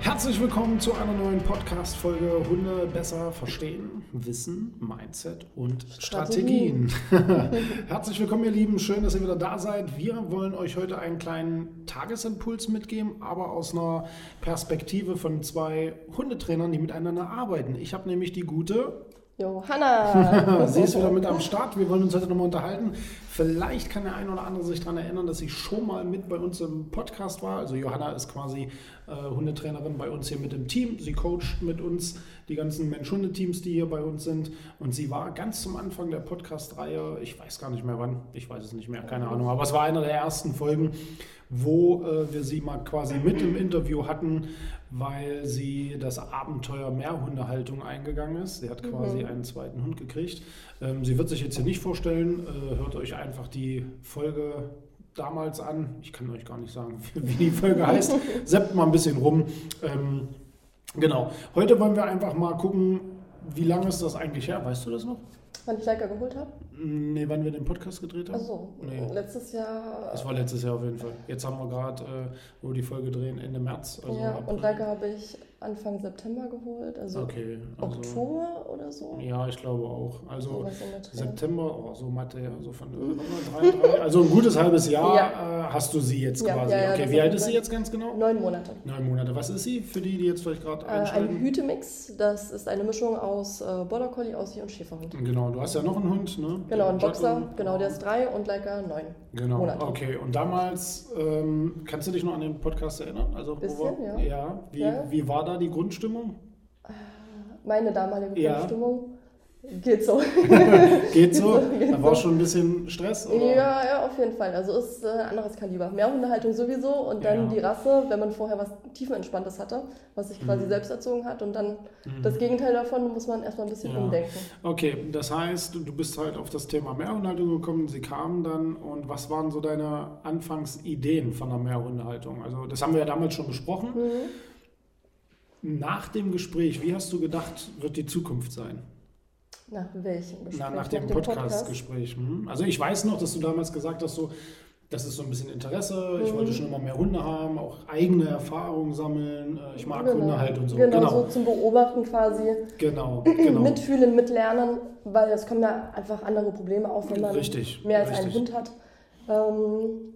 Herzlich willkommen zu einer neuen Podcast-Folge Hunde besser verstehen, Wissen, Mindset und Strategien. Herzlich willkommen, ihr Lieben. Schön, dass ihr wieder da seid. Wir wollen euch heute einen kleinen Tagesimpuls mitgeben, aber aus einer Perspektive von zwei Hundetrainern, die miteinander arbeiten. Ich habe nämlich die gute Johanna. Sie ist wieder mit am Start. Wir wollen uns heute nochmal unterhalten. Vielleicht kann der eine oder andere sich daran erinnern, dass sie schon mal mit bei uns im Podcast war. Also Johanna ist quasi äh, Hundetrainerin bei uns hier mit im Team. Sie coacht mit uns die ganzen Mensch-Hunde-Teams, die hier bei uns sind. Und sie war ganz zum Anfang der Podcast-Reihe, ich weiß gar nicht mehr wann, ich weiß es nicht mehr, keine Ahnung, aber es war einer der ersten Folgen, wo äh, wir sie mal quasi mit im Interview hatten, weil sie das Abenteuer Mehrhundehaltung eingegangen ist. Sie hat quasi mhm. einen zweiten Hund gekriegt. Ähm, sie wird sich jetzt hier nicht vorstellen, äh, hört euch einfach die Folge damals an. Ich kann euch gar nicht sagen, wie die Folge heißt. Seppt mal ein bisschen rum. Ähm, genau. Heute wollen wir einfach mal gucken, wie lange ist das eigentlich her? Weißt du das noch? Wann ich Leica geholt habe? Nee, wann wir den Podcast gedreht haben? Achso, nee. letztes Jahr. Das war letztes Jahr auf jeden Fall. Jetzt haben wir gerade, äh, wo wir die Folge drehen, Ende März. Also ja, und Leica habe ich Anfang September geholt, also, okay, also Oktober oder so. Ja, ich glaube auch. Also September, oh, so Mathe, so von drei, drei, also ein gutes halbes Jahr ja. äh, hast du sie jetzt ja, quasi. Ja, okay, wie alt ist sie jetzt ganz genau? Neun Monate. Neun Monate. Was ist sie für die, die jetzt vielleicht gerade äh, einsteigen? Ein Hütemix. Das ist eine Mischung aus äh, Border Collie, Aussie und Schäferhund. Genau. Du hast ja noch einen Hund, ne? Genau, einen Boxer. Genau, der ist drei und Leica neun. Genau. Monate. Okay. Und damals ähm, kannst du dich noch an den Podcast erinnern? Also Bisschen, ja. Ja. Wie, wie war da die Grundstimmung? meine damalige ja. Grundstimmung. Geht so. Geht so? Geht da war so. schon ein bisschen Stress? Oder? Ja, ja, auf jeden Fall. Also ist äh, ein anderes Kaliber. Mehrhundehaltung sowieso und dann ja. die Rasse, wenn man vorher was tiefenentspanntes hatte, was sich quasi mhm. selbst erzogen hat und dann mhm. das Gegenteil davon muss man erstmal ein bisschen ja. umdenken. Okay, das heißt, du bist halt auf das Thema Mehrhundehaltung gekommen, sie kamen dann und was waren so deine Anfangsideen von der Mehrhundehaltung? Also das haben wir ja damals schon besprochen. Mhm nach dem Gespräch, wie hast du gedacht, wird die Zukunft sein? Nach welchem Gespräch? Na, nach dem, dem Podcast-Gespräch. Hm. Also ich weiß noch, dass du damals gesagt hast, so, das ist so ein bisschen Interesse, ich mhm. wollte schon immer mehr Hunde haben, auch eigene Erfahrungen sammeln, äh, ich mag genau. Hunde halt und so. Genau, genau, so zum Beobachten quasi. Genau, genau. Mitfühlen, mitlernen, weil es kommen ja einfach andere Probleme auf, wenn man richtig, mehr als richtig. einen Hund hat. Ähm,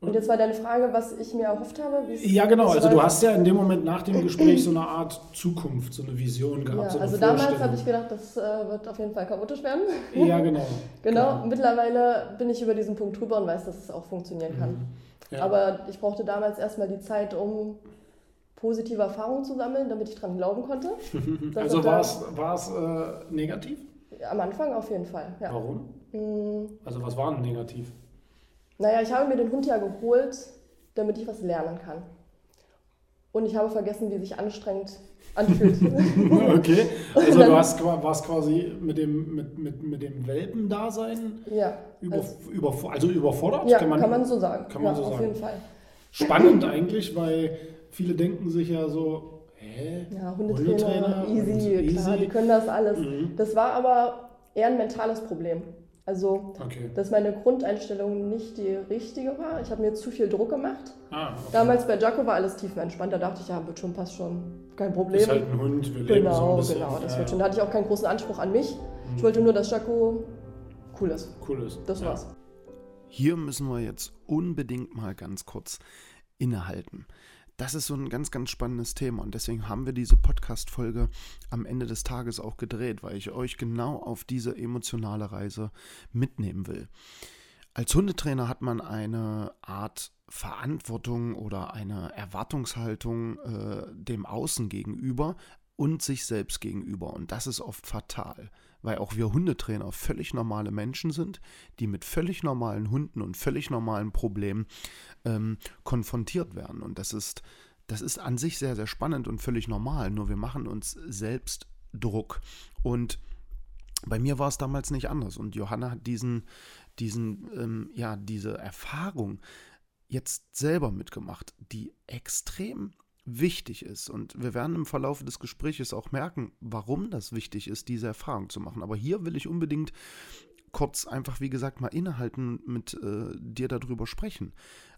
und jetzt war deine Frage, was ich mir erhofft habe? Ja, genau. Also du hast ja in dem Moment nach dem Gespräch so eine Art Zukunft, so eine Vision gehabt. Ja, so also damals habe ich gedacht, das äh, wird auf jeden Fall chaotisch werden. Ja, genau. genau. Klar. Mittlerweile bin ich über diesen Punkt drüber und weiß, dass es auch funktionieren kann. Mhm. Ja. Aber ich brauchte damals erstmal die Zeit, um positive Erfahrungen zu sammeln, damit ich dran glauben konnte. also war es äh, negativ? Am Anfang auf jeden Fall, ja. Warum? Mhm. Also was war denn negativ? Naja, ich habe mir den Hund ja geholt, damit ich was lernen kann. Und ich habe vergessen, wie sich anstrengend anfühlt. okay, also du hast, warst quasi mit dem, mit, mit, mit dem Welpendasein ja, über, also, über, also überfordert? Ja, kann man, kann man so sagen. Kann man ja, so auf sagen. jeden Fall. Spannend eigentlich, weil viele denken sich ja so, hä? Ja, Hundetrainer, Hundetrainer easy, klar, easy. die können das alles. Mhm. Das war aber eher ein mentales Problem. Also, okay. dass meine Grundeinstellung nicht die richtige war. Ich habe mir zu viel Druck gemacht. Ah, okay. Damals bei Jaco war alles tiefenentspannt. Da dachte ich, ja, wird schon, passt schon. Kein Problem. Ist halt ein Hund, wir leben genau, so ein bisschen. Genau, das ja, wird schon. Da hatte ich auch keinen großen Anspruch an mich. Mhm. Ich wollte nur, dass Jaco cool ist. Cool ist. Das ja. war's. Hier müssen wir jetzt unbedingt mal ganz kurz innehalten das ist so ein ganz, ganz spannendes Thema und deswegen haben wir diese Podcast-Folge am Ende des Tages auch gedreht, weil ich euch genau auf diese emotionale Reise mitnehmen will. Als Hundetrainer hat man eine Art Verantwortung oder eine Erwartungshaltung äh, dem Außen gegenüber, und sich selbst gegenüber. Und das ist oft fatal, weil auch wir Hundetrainer völlig normale Menschen sind, die mit völlig normalen Hunden und völlig normalen Problemen ähm, konfrontiert werden. Und das ist, das ist an sich sehr, sehr spannend und völlig normal. Nur wir machen uns selbst Druck. Und bei mir war es damals nicht anders. Und Johanna hat diesen, diesen, ähm, ja, diese Erfahrung jetzt selber mitgemacht, die extrem wichtig ist. Und wir werden im Verlauf des Gesprächs auch merken, warum das wichtig ist, diese Erfahrung zu machen. Aber hier will ich unbedingt kurz einfach, wie gesagt, mal innehalten, mit äh, dir darüber sprechen.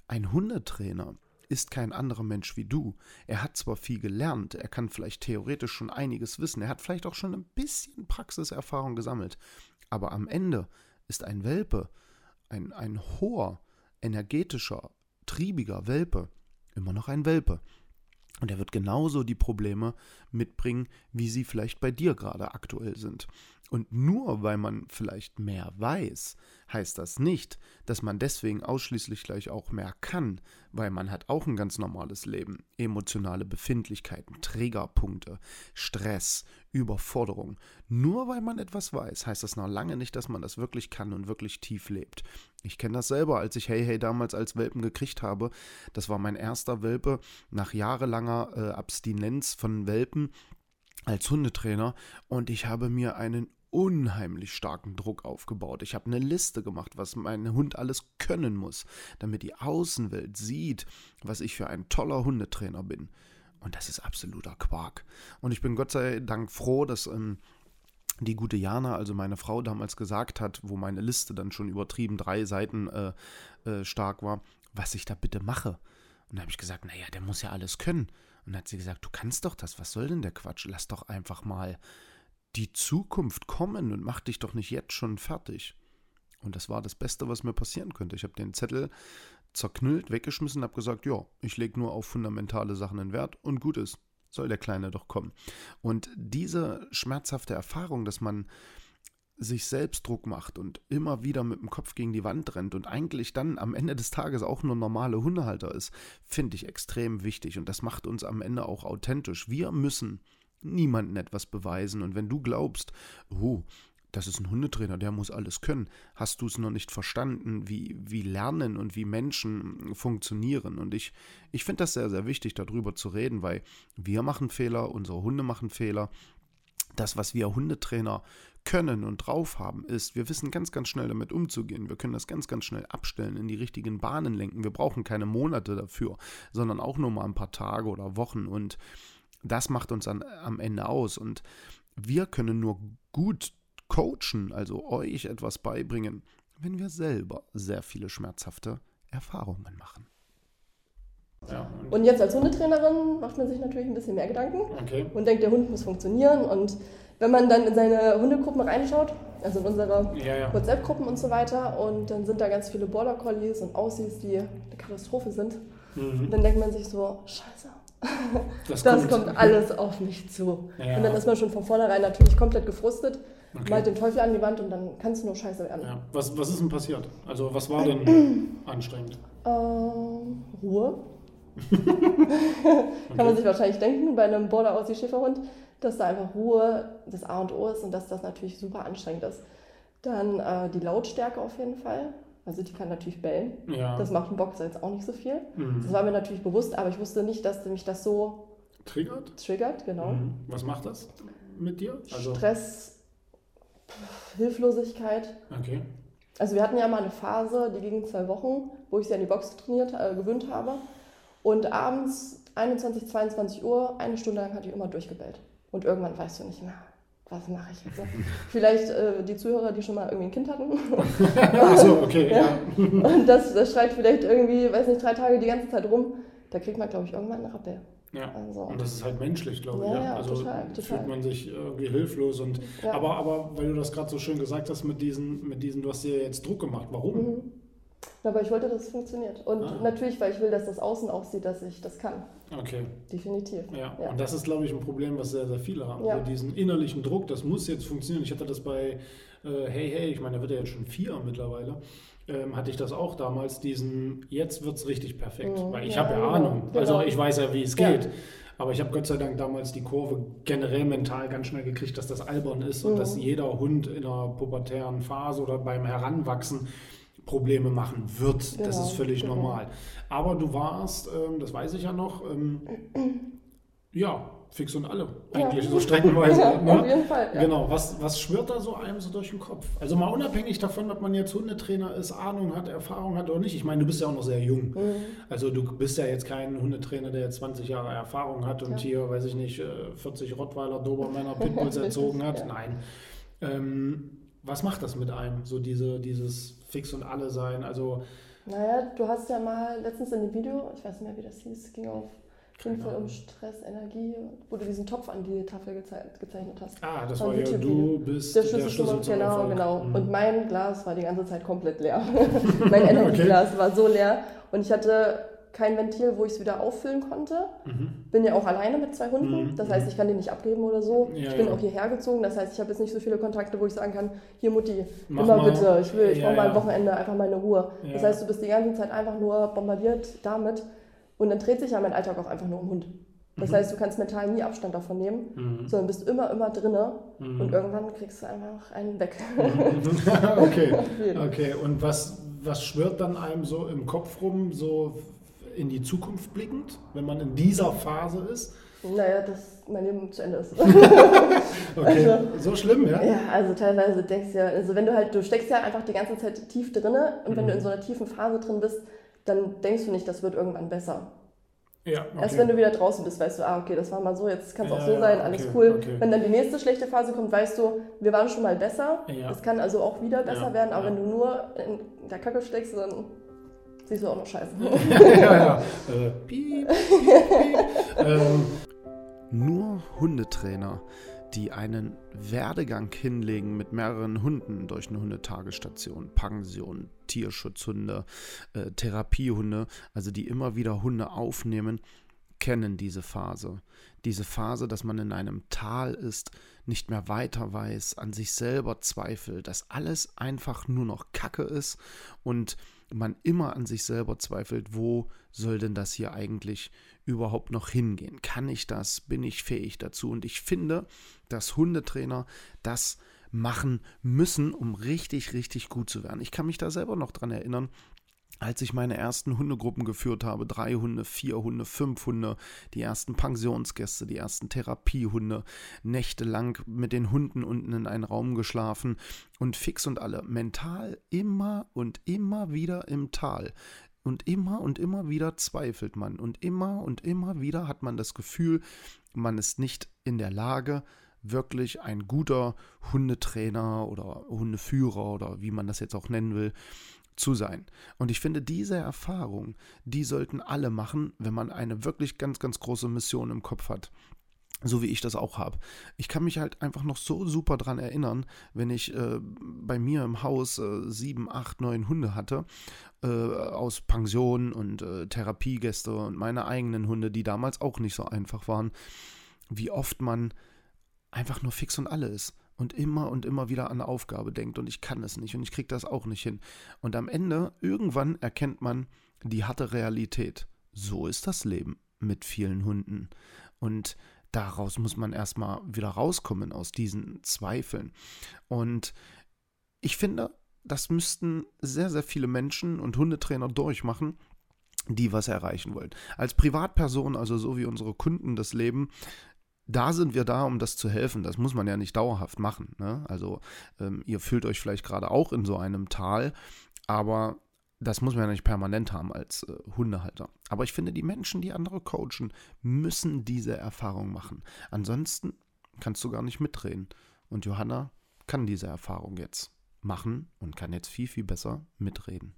Ein Hundetrainer ist kein anderer Mensch wie du. Er hat zwar viel gelernt, er kann vielleicht theoretisch schon einiges wissen, er hat vielleicht auch schon ein bisschen Praxiserfahrung gesammelt, aber am Ende ist ein Welpe, ein, ein hoher, energetischer, triebiger Welpe immer noch ein Welpe. Und er wird genauso die Probleme mitbringen, wie sie vielleicht bei dir gerade aktuell sind. Und nur weil man vielleicht mehr weiß, heißt das nicht, dass man deswegen ausschließlich gleich auch mehr kann, weil man hat auch ein ganz normales Leben. Emotionale Befindlichkeiten, Trägerpunkte, Stress, Überforderung. Nur weil man etwas weiß, heißt das noch lange nicht, dass man das wirklich kann und wirklich tief lebt. Ich kenne das selber, als ich Hey Hey damals als Welpen gekriegt habe. Das war mein erster Welpe nach jahrelanger äh, Abstinenz von Welpen als Hundetrainer und ich habe mir einen unheimlich starken Druck aufgebaut. Ich habe eine Liste gemacht, was mein Hund alles können muss, damit die Außenwelt sieht, was ich für ein toller Hundetrainer bin. Und das ist absoluter Quark. Und ich bin Gott sei Dank froh, dass ähm, die gute Jana, also meine Frau, damals gesagt hat, wo meine Liste dann schon übertrieben drei Seiten äh, äh, stark war, was ich da bitte mache. Und da habe ich gesagt, naja, der muss ja alles können. Und dann hat sie gesagt, du kannst doch das, was soll denn der Quatsch? Lass doch einfach mal die Zukunft kommen und mach dich doch nicht jetzt schon fertig. Und das war das Beste, was mir passieren könnte. Ich habe den Zettel zerknüllt, weggeschmissen, habe gesagt, ja, ich lege nur auf fundamentale Sachen in Wert und gut ist, soll der Kleine doch kommen. Und diese schmerzhafte Erfahrung, dass man sich selbst Druck macht und immer wieder mit dem Kopf gegen die Wand rennt und eigentlich dann am Ende des Tages auch nur normale Hundehalter ist, finde ich extrem wichtig und das macht uns am Ende auch authentisch. Wir müssen niemandem etwas beweisen. Und wenn du glaubst, oh, das ist ein Hundetrainer, der muss alles können, hast du es noch nicht verstanden, wie, wie Lernen und wie Menschen funktionieren. Und ich, ich finde das sehr, sehr wichtig, darüber zu reden, weil wir machen Fehler, unsere Hunde machen Fehler. Das, was wir Hundetrainer können und drauf haben, ist, wir wissen ganz, ganz schnell damit umzugehen. Wir können das ganz, ganz schnell abstellen, in die richtigen Bahnen lenken. Wir brauchen keine Monate dafür, sondern auch nur mal ein paar Tage oder Wochen. Und das macht uns an, am Ende aus. Und wir können nur gut coachen, also euch etwas beibringen, wenn wir selber sehr viele schmerzhafte Erfahrungen machen. Ja, und, jetzt als Hundetrainerin macht man sich natürlich ein bisschen mehr Gedanken okay. und denkt, der Hund muss funktionieren. Und wenn man dann in seine Hundegruppen reinschaut, also in unsere ja, ja. WhatsApp-Gruppen und so weiter, und dann sind da ganz viele Border Collies und Aussies, die eine Katastrophe sind, mhm. dann denkt man sich so, scheiße, das, das kommt, kommt, alles auf mich zu. Ja. Und dann ist man schon von vornherein natürlich komplett gefrustet, okay. malt den Teufel an die Wand und dann kann es nur scheiße werden. Ja. Was, was ist denn passiert? Also was war denn anstrengend? Ähm, Ruhe. kann man sich wahrscheinlich denken bei einem Border Aussie Schäferhund, dass da einfach Ruhe das A und O ist und dass das natürlich super anstrengend ist. Dann äh, die Lautstärke auf jeden Fall. Also die kann natürlich bellen. Ja. Das macht ein Boxer jetzt auch nicht so viel. Mhm. Das war mir natürlich bewusst, aber ich wusste nicht, dass mich das so triggert. Triggert, genau. Mhm. Was macht das mit dir? Also Stress, Hilflosigkeit. Okay. Also wir hatten ja mal eine Phase, die ging zwei Wochen, wo ich sie an die Box trainiert, äh, gewöhnt habe. Und abends 21, 22 Uhr, eine Stunde lang hatte ich immer durchgebellt. Und irgendwann weißt du nicht mehr, was mache ich jetzt? Vielleicht äh, die Zuhörer, die schon mal irgendwie ein Kind hatten. Achso, okay, ja. ja. Und das, das schreit vielleicht irgendwie, weiß nicht, drei Tage die ganze Zeit rum. Da kriegt man, glaube ich, irgendwann einen Rappel. Ja, also. und das ist halt menschlich, glaube ich. Ja, ja. also total, total. fühlt man sich irgendwie hilflos. Und, ja. aber, aber weil du das gerade so schön gesagt hast mit diesen, mit diesen, du hast dir jetzt Druck gemacht. Warum? Mhm. Aber ich wollte, dass es funktioniert. Und ah. natürlich, weil ich will, dass das Außen auch sieht, dass ich das kann. Okay. Definitiv. Ja. ja. Und das ist, glaube ich, ein Problem, was sehr, sehr viele haben. Ja. Also diesen innerlichen Druck, das muss jetzt funktionieren. Ich hatte das bei äh, Hey Hey, ich meine, da wird ja jetzt schon vier mittlerweile. Ähm, hatte ich das auch damals, diesen, jetzt wird es richtig perfekt. Mhm. Weil ich ja, habe ja genau. Ahnung. Genau. Also ich weiß ja, wie es geht. Aber ich habe Gott sei Dank damals die Kurve generell mental ganz schnell gekriegt, dass das albern ist mhm. und dass jeder Hund in einer pubertären Phase oder beim Heranwachsen Probleme machen wird. Genau, das ist völlig genau. normal. Aber du warst, ähm, das weiß ich ja noch, ähm, ja, fix und alle. Eigentlich ja. so streckenweise. Ja, ne? Auf jeden Fall. Ja. Genau. Was, was schwirrt da so einem so durch den Kopf? Also mal unabhängig davon, ob man jetzt Hundetrainer ist, Ahnung hat, Erfahrung hat oder nicht. Ich meine, du bist ja auch noch sehr jung. Mhm. Also du bist ja jetzt kein Hundetrainer, der jetzt 20 Jahre Erfahrung hat und hier, weiß ich nicht, 40 äh, Rottweiler, Dobermänner, Pitbulls erzogen hat. Nein. Ähm, was macht das mit einem? So diese, dieses Fix und alle sein. Also. Naja, du hast ja mal letztens in dem Video, ich weiß nicht mehr, wie das hieß, ging auf jeden Fall um Stress, Energie, wo du diesen Topf an die Tafel geze gezeichnet hast. Ah, das war, war ja du bist der Schlüssel, der Schlüssel zum Genau, Erfolg. genau. Mhm. Und mein Glas war die ganze Zeit komplett leer. mein Energieglas okay. war so leer und ich hatte kein Ventil, wo ich es wieder auffüllen konnte. Mhm. Bin ja auch alleine mit zwei Hunden. Mhm. Das heißt, ich kann die nicht abgeben oder so. Ja, ich bin ja. auch hierher gezogen. Das heißt, ich habe jetzt nicht so viele Kontakte, wo ich sagen kann, hier Mutti, Mach immer mal. bitte, ich will, ich ja, brauche mal ein Wochenende einfach meine Ruhe. Das heißt, du bist die ganze Zeit einfach nur bombardiert damit. Und dann dreht sich ja mein Alltag auch einfach nur um Hund. Das mhm. heißt, du kannst mental nie Abstand davon nehmen, mhm. sondern bist immer, immer drinne mhm. und irgendwann kriegst du einfach einen weg. okay. okay. Und was, was schwirrt dann einem so im Kopf rum, so in die Zukunft blickend, wenn man in dieser Phase ist? Naja, dass mein Leben zu Ende ist. okay, also, so schlimm, ja? Ja, also teilweise denkst du ja, also wenn du halt, du steckst ja einfach die ganze Zeit tief drinne und mhm. wenn du in so einer tiefen Phase drin bist, dann denkst du nicht, das wird irgendwann besser. Ja, okay. Erst wenn du wieder draußen bist, weißt du, ah, okay, das war mal so, jetzt kann es ja, auch so sein, alles okay, cool. Okay. Wenn dann die nächste schlechte Phase kommt, weißt du, wir waren schon mal besser. Ja. Es kann also auch wieder besser werden, aber wenn du nur in der Kacke steckst, dann siehst du auch noch scheiße. ja, ja. Äh, piep, piep, piep. ähm. Nur Hundetrainer, die einen Werdegang hinlegen mit mehreren Hunden durch eine Hundetagestation, Pension, Tierschutzhunde, äh, Therapiehunde, also die immer wieder Hunde aufnehmen, kennen diese Phase. Diese Phase, dass man in einem Tal ist, nicht mehr weiter weiß, an sich selber zweifelt, dass alles einfach nur noch Kacke ist und man immer an sich selber zweifelt, wo soll denn das hier eigentlich überhaupt noch hingehen? Kann ich das? Bin ich fähig dazu? Und ich finde, dass Hundetrainer das machen müssen, um richtig, richtig gut zu werden. Ich kann mich da selber noch dran erinnern, als ich meine ersten Hundegruppen geführt habe, drei Hunde, vier Hunde, fünf Hunde, die ersten Pensionsgäste, die ersten Therapiehunde, nächtelang mit den Hunden unten in einen Raum geschlafen und fix und alle, mental immer und immer wieder im Tal. Und immer und immer wieder zweifelt man und immer und immer wieder hat man das Gefühl, man ist nicht in der Lage, wirklich ein guter Hundetrainer oder Hundeführer oder wie man das jetzt auch nennen will, zu sein. Und ich finde, diese Erfahrung, die sollten alle machen, wenn man eine wirklich ganz, ganz große Mission im Kopf hat. So wie ich das auch habe. Ich kann mich halt einfach noch so super dran erinnern, wenn ich äh, bei mir im Haus äh, sieben, acht, neun Hunde hatte, äh, aus Pension und äh, Therapiegäste und meine eigenen Hunde, die damals auch nicht so einfach waren, wie oft man einfach nur fix und alle ist und immer und immer wieder an eine Aufgabe denkt und ich kann es nicht und ich kriege das auch nicht hin. Und am Ende, irgendwann erkennt man die harte Realität. So ist das Leben mit vielen Hunden. Und daraus muss man erstmal wieder rauskommen aus diesen Zweifeln. Und ich finde, das müssten sehr, sehr viele Menschen und Hundetrainer durchmachen, die was erreichen wollen. Als Privatperson, also so wie unsere Kunden das leben, da sind wir da, um das zu helfen. Das muss man ja nicht dauerhaft machen. Ne? Also ähm, ihr fühlt euch vielleicht gerade auch in so einem Tal, aber das muss man ja nicht permanent haben als äh, Hundehalter. Aber ich finde, die Menschen, die andere coachen, müssen diese Erfahrung machen. Ansonsten kannst du gar nicht mitdrehen. Und Johanna kann diese Erfahrung jetzt machen und kann jetzt viel, viel besser mitreden.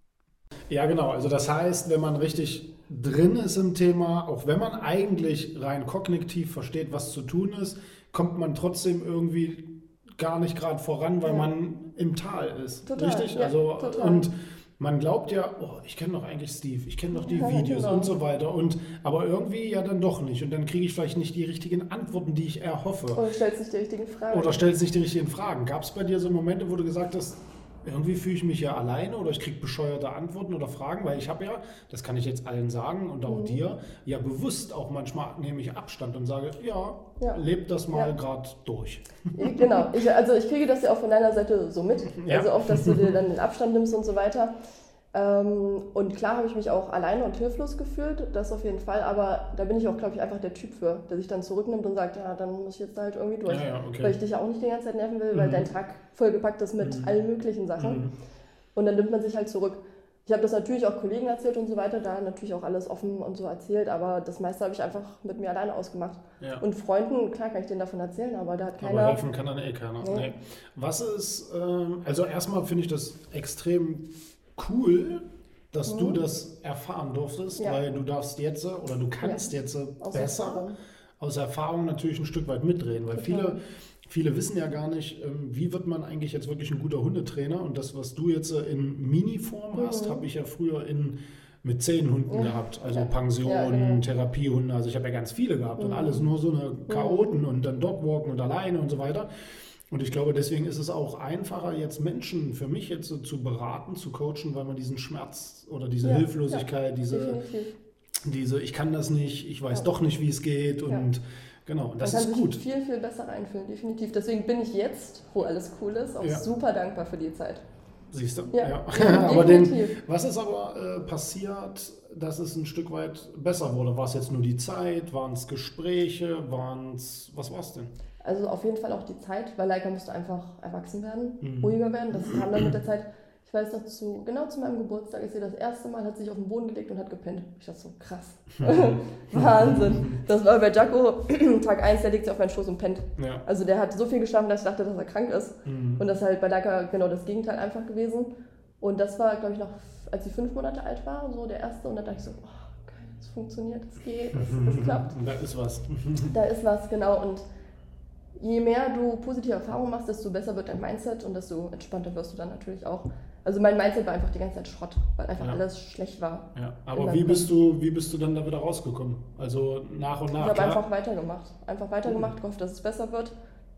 Ja, genau. Also das heißt, wenn man richtig drin ist im Thema, auch wenn man eigentlich rein kognitiv versteht, was zu tun ist, kommt man trotzdem irgendwie gar nicht gerade voran, weil ja. man im Tal ist. Total, richtig? Ja, also total. und man glaubt ja, oh, ich kenne doch eigentlich Steve, ich kenne doch die ja, Videos genau. und so weiter. Und aber irgendwie ja dann doch nicht. Und dann kriege ich vielleicht nicht die richtigen Antworten, die ich erhoffe. Oder stellst nicht die richtigen Fragen. Oder stellst nicht die richtigen Fragen. Gab es bei dir so Momente, wo du gesagt hast, irgendwie fühle ich mich ja alleine oder ich kriege bescheuerte Antworten oder Fragen, weil ich habe ja, das kann ich jetzt allen sagen und auch mhm. dir, ja bewusst auch manchmal nehme ich Abstand und sage, ja, ja. lebt das mal ja. gerade durch. Genau, ich, also ich kriege das ja auch von deiner Seite so mit, ja. also auch, dass du dir dann den Abstand nimmst und so weiter. Ähm, und klar habe ich mich auch alleine und hilflos gefühlt, das auf jeden Fall, aber da bin ich auch, glaube ich, einfach der Typ für, der sich dann zurücknimmt und sagt, ja, dann muss ich jetzt da halt irgendwie durch. Ja, ja, okay. Weil ich dich ja auch nicht die ganze Zeit nerven will, mhm. weil dein Tag vollgepackt ist mit mhm. allen möglichen Sachen. Mhm. Und dann nimmt man sich halt zurück. Ich habe das natürlich auch Kollegen erzählt und so weiter, da natürlich auch alles offen und so erzählt, aber das meiste habe ich einfach mit mir alleine ausgemacht. Ja. Und Freunden, klar kann ich denen davon erzählen, aber da hat keiner. Aber helfen kann dann eh keiner. Nee. Nee. Was ist, ähm, also erstmal finde ich das extrem cool, dass mhm. du das erfahren durftest, ja. weil du darfst jetzt oder du kannst ja. jetzt aus besser Erfahrung. aus Erfahrung natürlich ein Stück weit mitdrehen, weil viele, viele wissen ja gar nicht, ähm, wie wird man eigentlich jetzt wirklich ein guter Hundetrainer und das, was du jetzt in Mini-Form mhm. hast, habe ich ja früher in mit zehn Hunden ja. gehabt, also ja. Pensionen, ja, genau. Therapiehunde, also ich habe ja ganz viele gehabt mhm. und alles nur so eine Chaoten und dann Dogwalken und alleine und so weiter. Und ich glaube, deswegen ist es auch einfacher, jetzt Menschen für mich jetzt so zu beraten, zu coachen, weil man diesen Schmerz oder diese ja, Hilflosigkeit, ja, diese, diese, ich kann das nicht, ich weiß ja. doch nicht, wie es geht und genau, und das man ist kann gut. Sich viel, viel besser einfühlen, definitiv. Deswegen bin ich jetzt, wo alles cool ist, auch super dankbar für die Zeit. Siehst du? Ja. aber den, was ist aber äh, passiert, dass es ein Stück weit besser wurde? War es jetzt nur die Zeit? Waren es Gespräche? Waren es, was war es denn? Also auf jeden Fall auch die Zeit, weil Leica musste einfach erwachsen werden, mhm. ruhiger werden. Das kam dann mit der Zeit. Ich weiß noch, zu, genau zu meinem Geburtstag ist sie das erste Mal, hat sich auf den Boden gelegt und hat gepennt. Ich dachte so, krass. Wahnsinn. Das war bei Jaco, Tag 1, der legt sich auf meinen Schoß und pennt. Ja. Also der hat so viel geschlafen, dass ich dachte, dass er krank ist. Mhm. Und das ist halt bei Leica genau das Gegenteil einfach gewesen. Und das war, glaube ich, noch, als sie fünf Monate alt war, so der erste. Und da dachte ich so, oh, geil, es funktioniert, es geht, es klappt. Da ist was. da ist was, genau. Und je mehr du positive Erfahrungen machst, desto besser wird dein Mindset und desto entspannter wirst du dann natürlich auch. Also mein Mindset war einfach die ganze Zeit Schrott, weil einfach ja. alles schlecht war. Ja, aber wie bist, du, wie bist du dann da wieder rausgekommen? Also nach und nach? Ich habe einfach weitergemacht. Einfach weitergemacht, gehofft, dass es besser wird.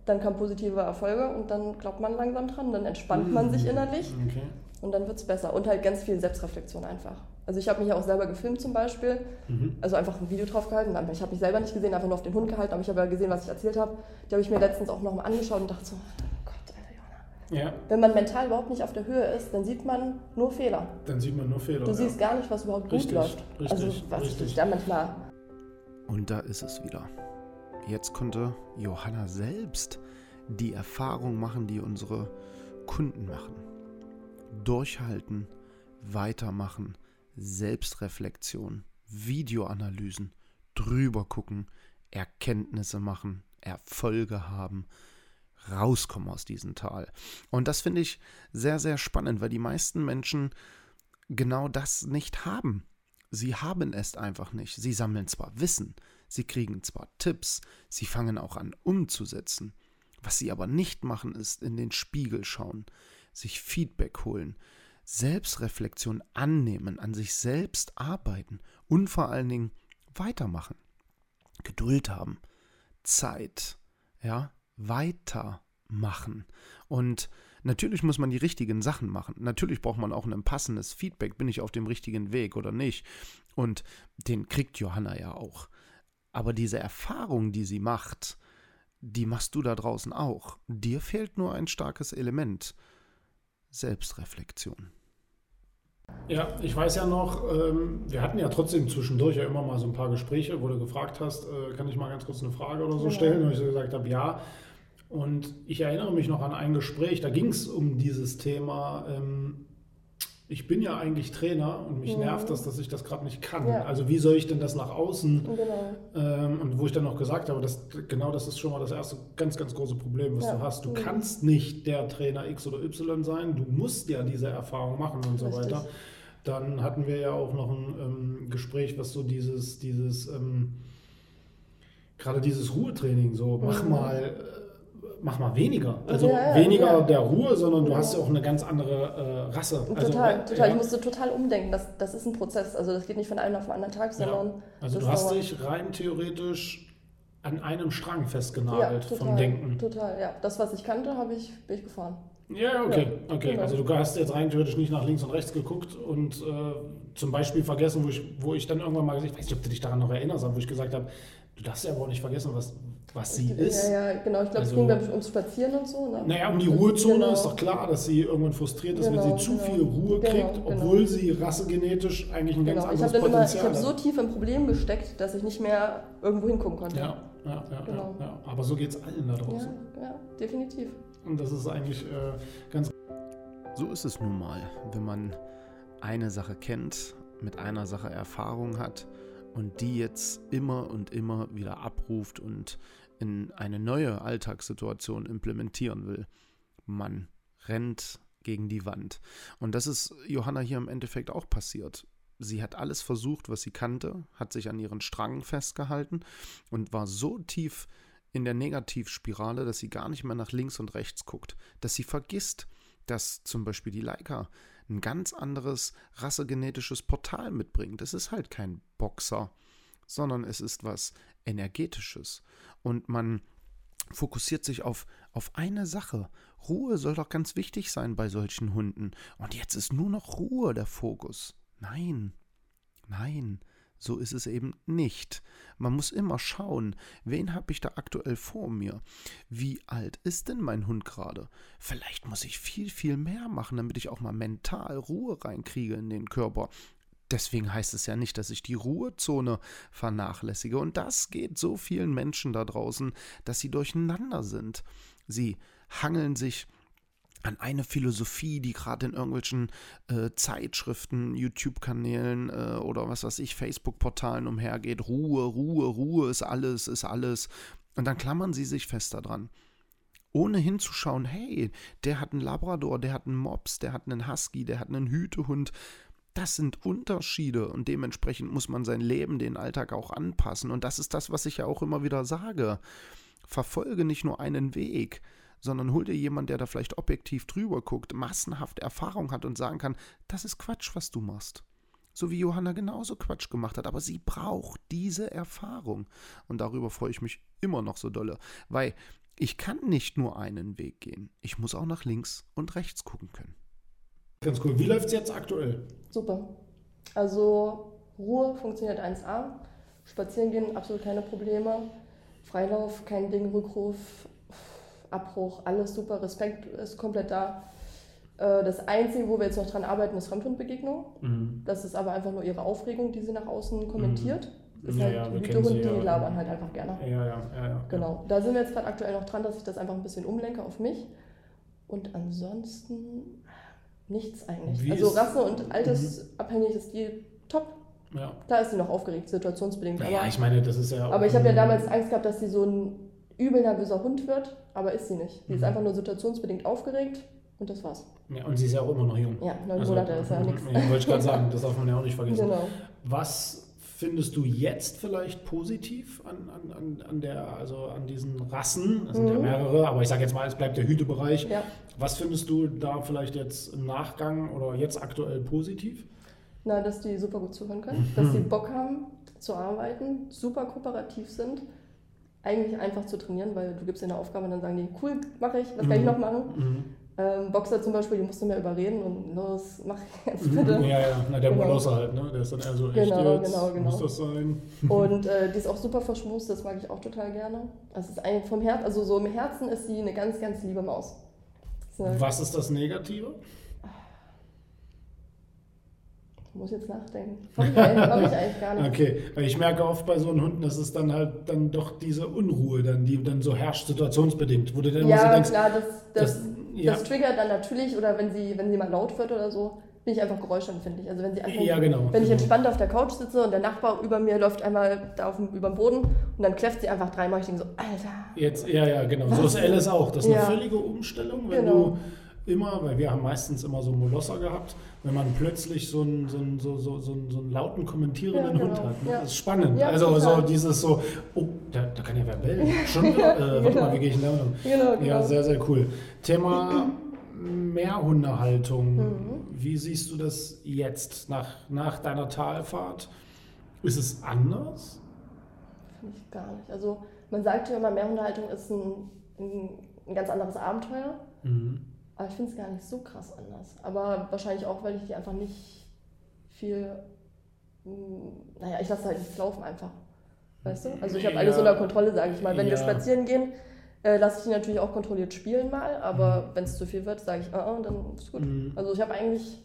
Dann kamen positive Erfolge und dann glaubt man langsam dran, dann entspannt man sich innerlich okay. Und dann wird es besser. Und halt ganz viel Selbstreflexion einfach. Also ich habe mich ja auch selber gefilmt zum Beispiel, mhm. also einfach ein Video drauf gehalten. Ich habe mich selber nicht gesehen, einfach nur auf den Hund gehalten, aber ich habe ja gesehen, was ich erzählt habe. Die habe ich mir letztens auch nochmal angeschaut und dachte so, oh Gott, Alter Jona. Ja. Wenn man mental überhaupt nicht auf der Höhe ist, dann sieht man nur Fehler. Dann sieht man nur Fehler. Du ja. siehst gar nicht, was überhaupt richtig, gut läuft. Richtig, also was richtig. ich da manchmal. Und da ist es wieder. Jetzt konnte Johanna selbst die Erfahrung machen, die unsere Kunden machen. Durchhalten, weitermachen Selbstreflexion, Videoanalysen, drüber gucken, Erkenntnisse machen, Erfolge haben, rauskommen aus diesem Tal. Und das finde ich sehr, sehr spannend, weil die meisten Menschen genau das nicht haben. Sie haben es einfach nicht. Sie sammeln zwar Wissen, sie kriegen zwar Tipps, sie fangen auch an umzusetzen. Was sie aber nicht machen, ist in den Spiegel schauen, sich Feedback holen, Selbstreflexion annehmen, an sich selbst arbeiten und vor allen Dingen weitermachen. Geduld haben, Zeit, ja, weitermachen. Und natürlich muss man die richtigen Sachen machen. Natürlich braucht man auch ein passendes Feedback, bin ich auf dem richtigen Weg oder nicht. Und den kriegt Johanna ja auch. Aber diese Erfahrung, die sie macht, die machst du da draußen auch. Dir fehlt nur ein starkes Element. Selbstreflexion. Ja, ich weiß ja noch, ähm, wir hatten ja trotzdem zwischendurch ja immer mal so ein paar Gespräche, wo du gefragt hast, äh, kann ich mal ganz kurz eine Frage oder so stellen? Und ich so gesagt habe, ja. Und ich erinnere mich noch an ein Gespräch, da ging es um dieses Thema, ähm, ich bin ja eigentlich Trainer und mich mhm. nervt das, dass ich das gerade nicht kann. Ja. Also wie soll ich denn das nach außen? Genau. Ähm, und wo ich dann noch gesagt habe, dass, genau das ist schon mal das erste ganz, ganz große Problem, was ja. du hast. Du mhm. kannst nicht der Trainer X oder Y sein, du musst ja diese Erfahrung machen und so Richtig. weiter. Dann hatten wir ja auch noch ein ähm, Gespräch, was so dieses, dieses ähm, gerade dieses Ruhetraining, so mach mhm. mal äh, mach mal weniger. Also ja, ja, weniger ja. der Ruhe, sondern du hast ja auch eine ganz andere äh, Rasse. Also, total, äh, total. Ich musste total umdenken. Das, das ist ein Prozess. Also das geht nicht von einem auf den anderen Tag, sondern. Also du hast dich rein theoretisch an einem Strang festgenagelt total, vom Denken. Total, ja. Das, was ich kannte, habe ich, bin ich gefahren. Ja, okay, okay. Genau. Also du hast jetzt rein theoretisch nicht nach links und rechts geguckt und äh, zum Beispiel vergessen, wo ich, wo ich dann irgendwann mal gesagt habe, ich weiß nicht, ob du dich daran noch erinnerst, wo ich gesagt habe, du darfst ja aber auch nicht vergessen, was, was sie ist. Ja, ja, genau. Ich glaube, also, es ging glaube ums Spazieren und so. Ne? Naja, um die Ruhezone genau. ist doch klar, dass sie irgendwann frustriert ist, genau, wenn sie zu genau. viel Ruhe genau, kriegt, genau. obwohl sie rassegenetisch eigentlich ein ganz genau. anderes ich Potenzial immer, Ich habe so tief im Problem gesteckt, dass ich nicht mehr irgendwo hingucken konnte. Ja, ja, ja. Genau. ja, ja. Aber so geht es allen da draußen. Ja, ja, definitiv. Und das ist eigentlich äh, ganz. So ist es nun mal, wenn man eine Sache kennt, mit einer Sache Erfahrung hat und die jetzt immer und immer wieder abruft und in eine neue Alltagssituation implementieren will. Man rennt gegen die Wand. Und das ist Johanna hier im Endeffekt auch passiert. Sie hat alles versucht, was sie kannte, hat sich an ihren Strang festgehalten und war so tief in der Negativspirale, dass sie gar nicht mehr nach links und rechts guckt, dass sie vergisst, dass zum Beispiel die Leica ein ganz anderes rassegenetisches Portal mitbringt. Es ist halt kein Boxer, sondern es ist was Energetisches. Und man fokussiert sich auf, auf eine Sache. Ruhe soll doch ganz wichtig sein bei solchen Hunden. Und jetzt ist nur noch Ruhe der Fokus. Nein, nein, so ist es eben nicht. Man muss immer schauen, wen habe ich da aktuell vor mir? Wie alt ist denn mein Hund gerade? Vielleicht muss ich viel, viel mehr machen, damit ich auch mal mental Ruhe reinkriege in den Körper. Deswegen heißt es ja nicht, dass ich die Ruhezone vernachlässige. Und das geht so vielen Menschen da draußen, dass sie durcheinander sind. Sie hangeln sich an eine Philosophie, die gerade in irgendwelchen äh, Zeitschriften, YouTube-Kanälen äh, oder was weiß ich, Facebook-Portalen umhergeht. Ruhe, Ruhe, Ruhe ist alles, ist alles. Und dann klammern sie sich fest daran. Ohne hinzuschauen, hey, der hat einen Labrador, der hat einen Mops, der hat einen Husky, der hat einen Hütehund. Das sind Unterschiede und dementsprechend muss man sein Leben, den Alltag auch anpassen. Und das ist das, was ich ja auch immer wieder sage. Verfolge nicht nur einen Weg, sondern hol dir jemanden, der da vielleicht objektiv drüber guckt, massenhaft Erfahrung hat und sagen kann, das ist Quatsch, was du machst. So wie Johanna genauso Quatsch gemacht hat, aber sie braucht diese Erfahrung. Und darüber freue ich mich immer noch so dolle, weil ich kann nicht nur einen Weg gehen. Ich muss auch nach links und rechts gucken können. Ganz cool. Wie läuft es jetzt aktuell? Super. Also Ruhe funktioniert 1A. Spazieren gehen, absolut keine Probleme. Freilauf, kein Ding, Rückruf, Abbruch, alles super, Respekt ist komplett da. Äh, das Einzige, wo wir jetzt noch dran arbeiten, ist Fremdhundbegegnung. Mhm. Das ist aber einfach nur ihre Aufregung, die sie nach außen kommentiert. Mhm. Ist ja, halt ja, Hütehund, die ja. labern halt einfach gerne. Ja, ja, ja, ja. Genau. Da sind wir jetzt gerade aktuell noch dran, dass ich das einfach ein bisschen umlenke auf mich. Und ansonsten nichts eigentlich. Wie also Rasse und Altersabhängig mhm. ist die top. Ja. Da ist sie noch aufgeregt, situationsbedingt. Ja, aber, ich meine, das ist ja. Aber ich habe ja damals Angst gehabt, dass sie so ein übel nervöser Hund wird, aber ist sie nicht. Sie ist mhm. einfach nur situationsbedingt aufgeregt und das war's. Ja, und sie ist ja auch immer noch jung. Ja, neun also, Monate ist ja nichts. Ja, wollte ich gerade sagen, das darf man ja auch nicht vergessen. Genau. Was findest du jetzt vielleicht positiv an, an, an, der, also an diesen Rassen? Es sind mhm. ja mehrere, aber ich sage jetzt mal, es bleibt der Hütebereich. Ja. Was findest du da vielleicht jetzt im Nachgang oder jetzt aktuell positiv? Na, dass die super gut zuhören können, dass sie Bock haben zu arbeiten, super kooperativ sind eigentlich einfach zu trainieren, weil du gibst ihnen eine Aufgabe und dann sagen die, cool, mache ich, was kann ich mhm. noch machen? Mhm. Ähm, Boxer zum Beispiel, die musst du mehr überreden und los, mach jetzt bitte. Ja, ja, Na, der genau. Molosser halt, ne? Der ist dann eher so, echt genau, jetzt, genau, genau. muss das sein? Und äh, die ist auch super verschmust, das mag ich auch total gerne. Das ist eigentlich vom Herz, also so im Herzen ist sie eine ganz, ganz liebe Maus. Was ist das Negative? Muss jetzt nachdenken. Habe ich, hab ich eigentlich gar nicht. Okay, weil ich merke oft bei so einem Hunden, dass es dann halt dann doch diese Unruhe, dann, die dann so herrscht, situationsbedingt, wo du dann ja, so denkst, klar, das, das, das, ja. das triggert dann natürlich, oder wenn sie, wenn sie mal laut wird oder so, bin ich einfach geräuschempfindlich. Also wenn sie anfängt, ja, genau, wenn ich genau. entspannt auf der Couch sitze und der Nachbar über mir läuft einmal da auf dem, über den Boden und dann kläfft sie einfach dreimal, ich denke so, Alter. Jetzt, ja, ja, genau. Was? So ist Alice auch. Das ist ja. eine völlige Umstellung, wenn genau. du immer, weil wir haben meistens immer so Molosser gehabt, wenn man plötzlich so einen, so einen, so, so, so einen, so einen lauten kommentierenden ja, genau. Hund hat. Ne? Ja. Das ist spannend. Ja, also so dieses so, oh, da, da kann ja wer bellen. Schon wieder? Äh, warte mal, wie gehe ich denn da? Genau, genau. Ja, sehr, sehr cool. Thema Mehrhundehaltung. Mhm. Wie siehst du das jetzt nach, nach deiner Talfahrt? Ist es anders? Finde ich gar nicht. Also man sagt ja immer, Mehrhundehaltung ist ein, ein, ein ganz anderes Abenteuer. Mhm Aber ich finde es gar nicht so krass anders. Aber wahrscheinlich auch, weil ich die einfach nicht viel. Mh, hm, naja, ich lasse halt nichts laufen einfach. Weißt du? Also ich habe ja. alles unter Kontrolle, sage ich mal. Wenn ja. wir spazieren gehen, äh, lasse ich die natürlich auch kontrolliert spielen mal. Aber mhm. wenn es zu viel wird, sage ich, ah, uh, dann ist gut. Mhm. Also ich habe eigentlich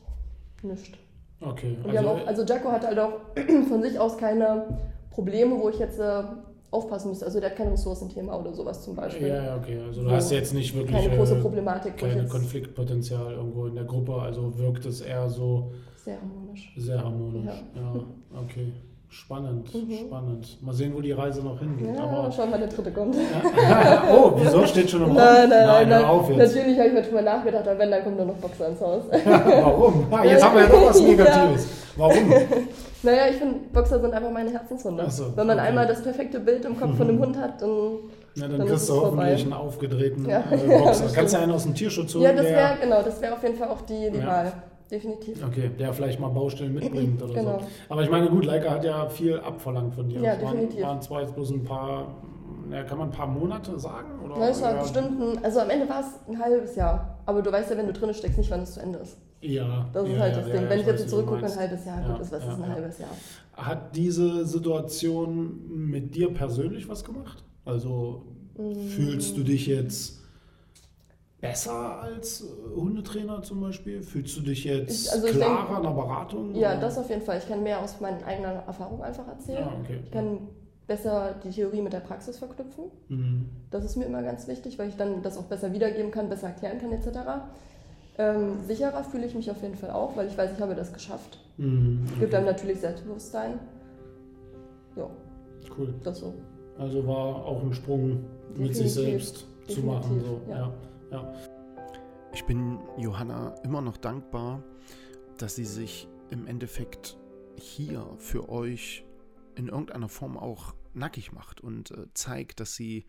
nichts. Okay. Also, auch, also Jacko hat halt auch von sich aus keine Probleme, wo ich jetzt äh, aufpassen müsste. Also der hat kein Ressourcenthema oder sowas zum Beispiel. Ja, ja, okay. Also du hast jetzt nicht wirklich keine große Problematik. Kein Konfliktpotenzial irgendwo in der Gruppe. Also wirkt es eher so sehr harmonisch. Sehr harmonisch. Ja, ja okay. Spannend, mhm. spannend. Mal sehen, wo die Reise noch hingeht. Ja, Aber schauen, wann der dritte kommt. oh, wieso? Steht schon im Raum? Nein, nein, nein. nein. Auf jetzt. Natürlich habe ich mir drüber nachgedacht, aber wenn, dann kommt nur noch Boxer ins Haus. Warum? Ah, jetzt haben wir ja noch was Negatives. Warum? Naja, ich finde, Boxer sind einfach meine Herzenshunde. So, Wenn man okay. einmal das perfekte Bild im Kopf mhm. von einem Hund hat, dann. Ja, dann, dann kriegst du hoffentlich einen aufgedrehten ja. äh, Boxer. Kannst du einen aus dem Tierschutz holen? Ja, das wäre, genau, das wäre auf jeden Fall auch die, die ja. Wahl definitiv. Okay, der vielleicht mal Baustellen mitbringt oder genau. so. Aber ich meine, gut, Leica hat ja viel abverlangt von dir. Ja, das definitiv. Waren, waren zwar jetzt bloß ein paar, ja, kann man ein paar Monate sagen? Oder, ja, es war bestimmt, also am Ende war es ein halbes Jahr. Aber du weißt ja, wenn du drin steckst, nicht, wann es zu Ende ist. Ja. Das ist ja, halt das ja, Ding. Ja, wenn ich jetzt so zurückgucke, ein halbes Jahr, gut, ist was ist ein halbes Jahr. Hat diese Situation mit dir persönlich was gemacht? Also mm. fühlst du dich jetzt besser als äh, Hundetrainer zum Beispiel? Fühlst du dich jetzt ich, also klarer denke, in der Beratung? Ja, oder? das auf jeden Fall. Ich kann mehr aus meinen eigenen Erfahrungen einfach erzählen. Ja, okay. Ich kann besser die Theorie mit der Praxis verknüpfen. Mhm. Das ist mir immer ganz wichtig, weil ich dann das auch besser wiedergeben kann, besser erklären kann etc. Ähm, sicherer fühle ich mich auf jeden Fall auch, weil ich weiß, ich habe das geschafft. Mhm, okay. Gibt einem natürlich Selbstbewusstsein. Ja. Cool. Das so. Also war auch ein Sprung Definitiv. mit sich selbst Definitiv. zu machen. So. Ja. ja. Ja. Ich bin Johanna immer noch dankbar, dass sie sich im Endeffekt hier für euch in irgendeiner Form auch nackig macht und äh, zeigt, dass sie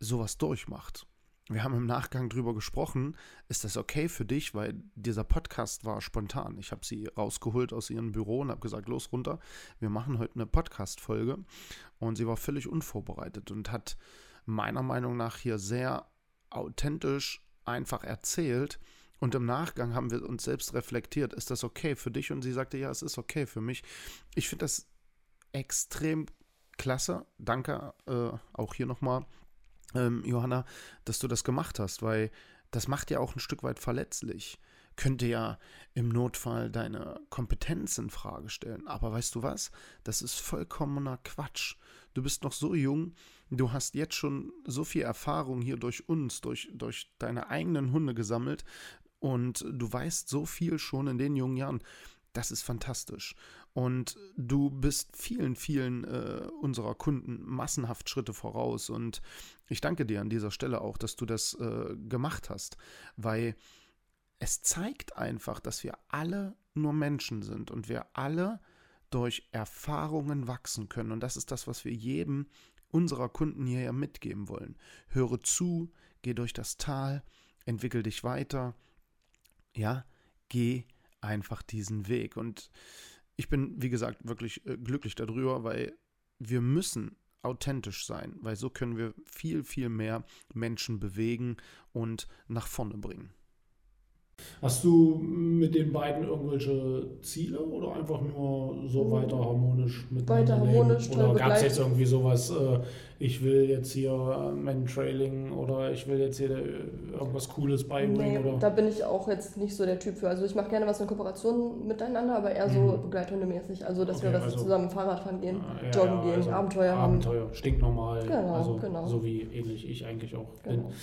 sowas durchmacht. Wir haben im Nachgang drüber gesprochen, ist das okay für dich, weil dieser Podcast war spontan. Ich habe sie rausgeholt aus ihrem Büro und habe gesagt, los runter, wir machen heute eine Podcast-Folge. Und sie war völlig unvorbereitet und hat meiner Meinung nach hier sehr authentisch einfach erzählt. Und im Nachgang haben wir uns selbst reflektiert, ist das okay für dich? Und sie sagte, ja, es ist okay für mich. Ich finde das extrem klasse. Danke äh, auch hier nochmal, ähm, Johanna, dass du das gemacht hast, weil das macht ja auch ein Stück weit verletzlich. Könnte ja im Notfall deine Kompetenz in Frage stellen. Aber weißt du was? Das ist vollkommener Quatsch. Du bist noch so jung, du hast jetzt schon so viel Erfahrung hier durch uns, durch, durch deine eigenen Hunde gesammelt und du weißt so viel schon in den jungen Jahren. Das ist fantastisch. Und du bist vielen, vielen äh, unserer Kunden massenhaft Schritte voraus. Und ich danke dir an dieser Stelle auch, dass du das äh, gemacht hast, weil es zeigt einfach, dass wir alle nur Menschen sind und wir alle durch Erfahrungen wachsen können. Und das ist das, was wir jedem unserer Kunden hierher mitgeben wollen. Höre zu, geh durch das Tal, entwickel dich weiter. Ja, geh einfach diesen Weg. Und ich bin, wie gesagt, wirklich äh, glücklich darüber, weil wir müssen authentisch sein, weil so können wir viel, viel mehr Menschen bewegen und nach vorne bringen. Hast du mit den beiden irgendwelche Ziele oder einfach nur so weiter harmonisch miteinander Weiter harmonisch, leben? Oder gab es jetzt irgendwie sowas, äh, ich will jetzt hier äh, Man-Trailing oder ich will jetzt hier äh, irgendwas Cooles beibringen? Nee, oder? da bin ich auch jetzt nicht so der Typ für. Also ich mache gerne was in Kooperation miteinander, aber eher so mhm. begleithundemäßig. Also dass okay, wir was also, zusammen Fahrrad fahren gehen, ja, joggen ja, gehen, also Abenteuer haben. Abenteuer, stinknormal. Genau, also genau. So wie ähnlich ich eigentlich auch genau. bin.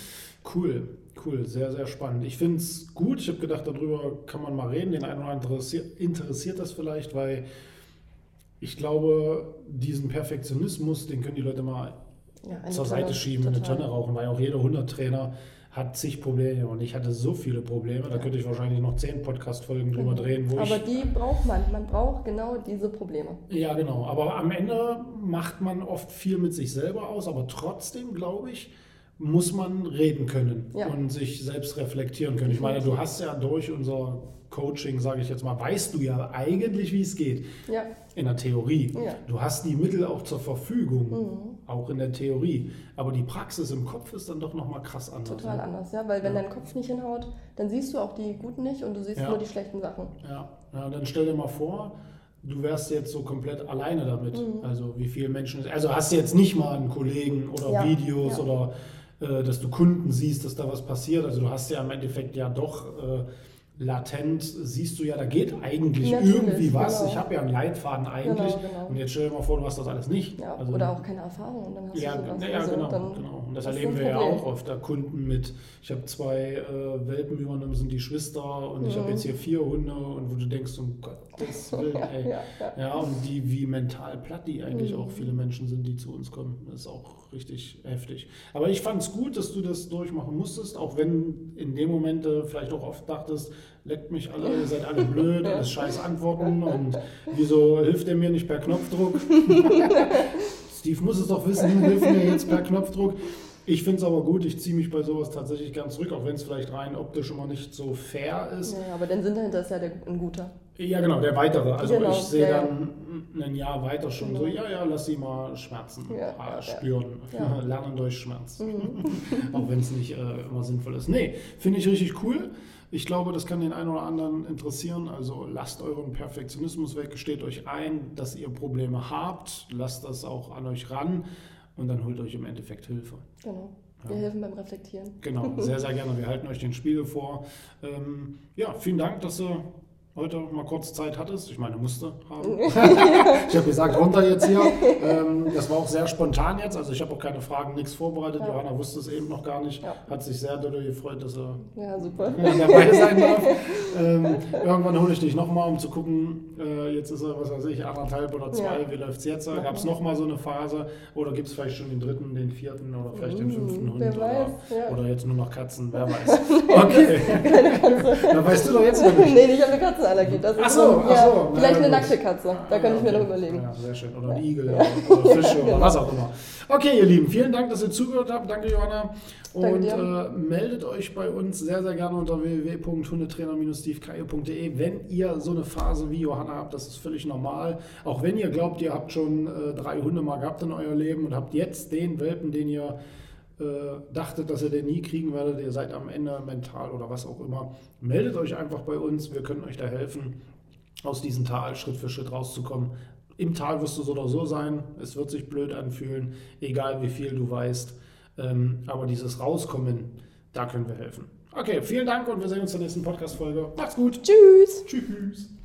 Cool, cool, sehr, sehr spannend. Ich finde es gut. Ich habe gedacht, darüber kann man mal reden. Den einen oder anderen interessiert, das vielleicht, weil ich glaube, diesen Perfektionismus, den können die Leute mal ja, zur Tonne, Seite schieben, total. in eine Tonne rauchen, weil auch jeder Hundertrainer hat zig Probleme und ich hatte so viele Probleme, da könnte ich wahrscheinlich noch zehn Podcast-Folgen drüber genau. drehen. Wo aber ich, die braucht man, man braucht genau diese Probleme. Ja, genau, aber am Ende macht man oft viel mit sich selber aus, aber trotzdem glaube ich, muss man reden können ja. und sich selbst reflektieren können. Ich meine, du hast ja durch unser Coaching, sage ich jetzt mal, weißt du ja eigentlich, wie es geht. Ja. In der Theorie. Ja. Du hast die Mittel auch zur Verfügung. Mhm. auch in der Theorie. Aber die Praxis im Kopf ist dann doch nochmal krass anders. Total ne? anders, ja, weil wenn ja. dein Kopf nicht hinhaut, dann siehst du auch die guten nicht und du siehst ja. nur die schlechten Sachen. Ja. ja, dann stell dir mal vor, du wärst jetzt so komplett alleine damit. Mhm. Also wie viele Menschen, also hast du jetzt nicht mal einen Kollegen oder ja. Videos oder äh, dass du Kunden siehst, dass da was passiert. Also du hast ja im Endeffekt ja doch äh, latent siehst du ja, da geht eigentlich Natürlich, irgendwie was. Genau. Ich habe ja einen Leitfaden eigentlich. Genau, genau. Und jetzt stell dir mal vor, du hast das alles nicht. Ja, also, oder auch keine Erfahrung. Und dann hast ja, du sowas. ja, also, genau, genau. Und das erleben wir ja auch oft. Da Kunden mit, ich habe zwei äh, Welpen übernommen, sind die Schwester und mhm. ich habe jetzt hier vier Hunde und wo du denkst, um Gottes Willen, ey. ja, ja, ja. und die, wie mental platt die eigentlich mhm. auch viele Menschen sind, die zu uns kommen. Das ist auch richtig heftig. Aber ich fand es gut, dass du das durchmachen musstest, auch wenn in dem Moment äh, vielleicht auch oft dachtest, leckt mich alle, ihr seid alle blöd, alles scheiß Antworten und wieso hilft er mir nicht per Knopfdruck? Steve muss es doch wissen, hilft mir jetzt per Knopfdruck. Ich finde es aber gut, ich ziehe mich bei sowas tatsächlich gern zurück, auch wenn es vielleicht rein optisch immer nicht so fair ist. Ja, aber dann sind dahinter ist ja der, ein guter. Ja, genau, der weitere. Also genau, ich sehe ja, dann ein Jahr weiter schon genau. so, ja, ja, lass sie mal Schmerzen ja, ah, spüren, lernen durch Schmerz. Mhm. auch wenn es nicht äh, immer sinnvoll ist. Nee, finde ich richtig cool. Ich glaube, das kann den einen oder anderen interessieren. Also lasst euren Perfektionismus weg, steht euch ein, dass ihr Probleme habt, lasst das auch an euch ran und dann holt euch im Endeffekt Hilfe. Genau. Wir ja. helfen beim Reflektieren. Genau, sehr, sehr gerne. Wir halten euch den Spiegel vor. Ähm, ja, vielen Dank, dass du heute mal kurz Zeit hattest. Ich meine, musste haben. ich habe gesagt, runter jetzt hier. Ähm, das war auch sehr spontan jetzt. Also ich habe auch keine Fragen, nichts vorbereitet. Ja. Johanna wusste es eben noch gar nicht. Ja. Hat sich sehr darüber gefreut, dass er ja, dabei sein darf. Ähm, irgendwann hole ich dich nochmal, um zu gucken, äh, jetzt ist er, was weiß ich, anderthalb oder zwei, wie läuft es jetzt? Gab es nochmal so eine Phase oder gibt es vielleicht schon den dritten, den vierten oder vielleicht den fünften Hund oder, oder jetzt nur noch Katzen, wer weiß. Okay. Keine Katze. Da weißt du doch jetzt noch nicht. nee, ich habe eine Katzenallergie. Das ach so, ach so. vielleicht eine nackte Katze. Da könnte ich mir noch überlegen. Ja, sehr schön. Oder ein Igel oder Fische oder was auch immer. Okay, ihr Lieben, vielen Dank, dass ihr zugehört habt. Danke, Johanna. Und äh, meldet euch bei uns sehr, sehr gerne unter www.hundetrainer-stevekaye.de, wenn ihr so eine Phase wie Johanna habt. Das ist völlig normal. Auch wenn ihr glaubt, ihr habt schon äh, drei Hunde mal gehabt in euer Leben und habt jetzt den Welpen, den ihr dachtet, dass ihr den nie kriegen werdet, ihr seid am Ende mental oder was auch immer, meldet euch einfach bei uns. Wir können euch da helfen, aus diesem Tal Schritt für Schritt rauszukommen. Im Tal wirst du so oder so sein. Es wird sich blöd anfühlen, egal wie viel du weißt. Ähm, aber dieses Rauskommen, da können wir helfen. Okay, vielen Dank und wir sehen uns in der nächsten Podcast-Folge. Macht's gut. Tschüss. Tschüss.